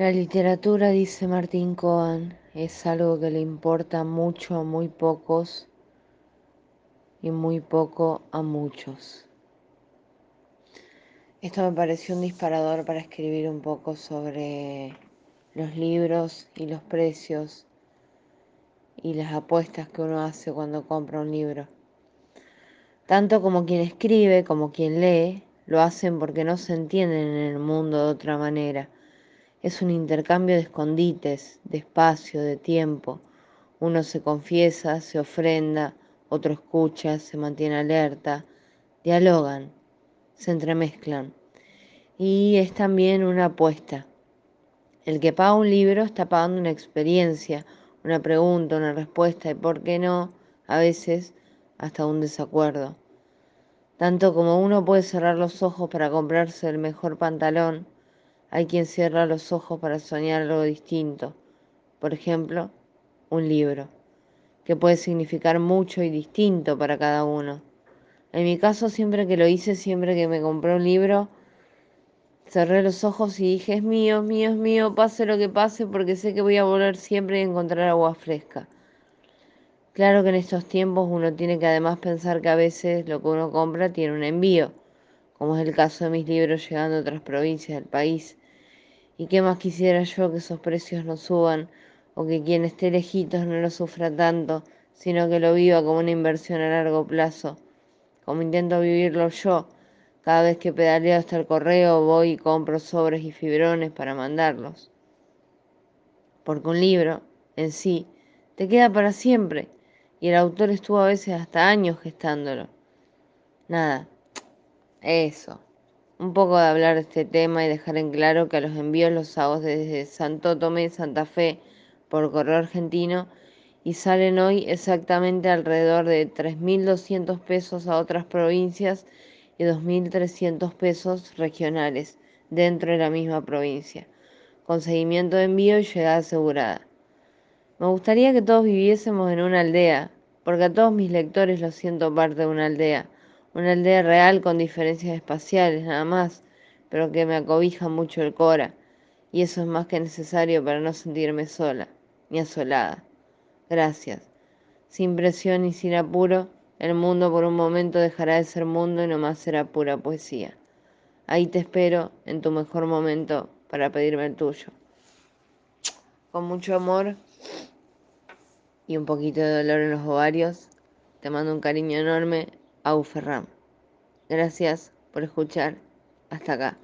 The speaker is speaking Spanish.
La literatura, dice Martín Cohen, es algo que le importa mucho a muy pocos y muy poco a muchos. Esto me pareció un disparador para escribir un poco sobre los libros y los precios y las apuestas que uno hace cuando compra un libro. Tanto como quien escribe como quien lee lo hacen porque no se entienden en el mundo de otra manera. Es un intercambio de escondites, de espacio, de tiempo. Uno se confiesa, se ofrenda, otro escucha, se mantiene alerta, dialogan, se entremezclan. Y es también una apuesta. El que paga un libro está pagando una experiencia, una pregunta, una respuesta y, ¿por qué no? A veces hasta un desacuerdo. Tanto como uno puede cerrar los ojos para comprarse el mejor pantalón, hay quien cierra los ojos para soñar algo distinto. Por ejemplo, un libro, que puede significar mucho y distinto para cada uno. En mi caso, siempre que lo hice, siempre que me compré un libro, cerré los ojos y dije, es mío, es mío, es mío, pase lo que pase, porque sé que voy a volver siempre y encontrar agua fresca. Claro que en estos tiempos uno tiene que además pensar que a veces lo que uno compra tiene un envío, como es el caso de mis libros llegando a otras provincias del país. Y qué más quisiera yo que esos precios no suban o que quien esté lejitos no lo sufra tanto, sino que lo viva como una inversión a largo plazo, como intento vivirlo yo. Cada vez que pedaleo hasta el correo voy y compro sobres y fibrones para mandarlos. Porque un libro, en sí, te queda para siempre y el autor estuvo a veces hasta años gestándolo. Nada, eso. Un poco de hablar de este tema y dejar en claro que los envíos los hago desde Santo Tomé, Santa Fe, por correo argentino y salen hoy exactamente alrededor de 3.200 pesos a otras provincias y 2.300 pesos regionales dentro de la misma provincia, con seguimiento de envío y llegada asegurada. Me gustaría que todos viviésemos en una aldea, porque a todos mis lectores los siento parte de una aldea, una aldea real con diferencias espaciales nada más, pero que me acobija mucho el Cora, y eso es más que necesario para no sentirme sola, ni asolada. Gracias. Sin presión y sin apuro, el mundo por un momento dejará de ser mundo y nomás será pura poesía. Ahí te espero en tu mejor momento para pedirme el tuyo. Con mucho amor, y un poquito de dolor en los ovarios, te mando un cariño enorme, a Uferram. Gracias por escuchar hasta acá.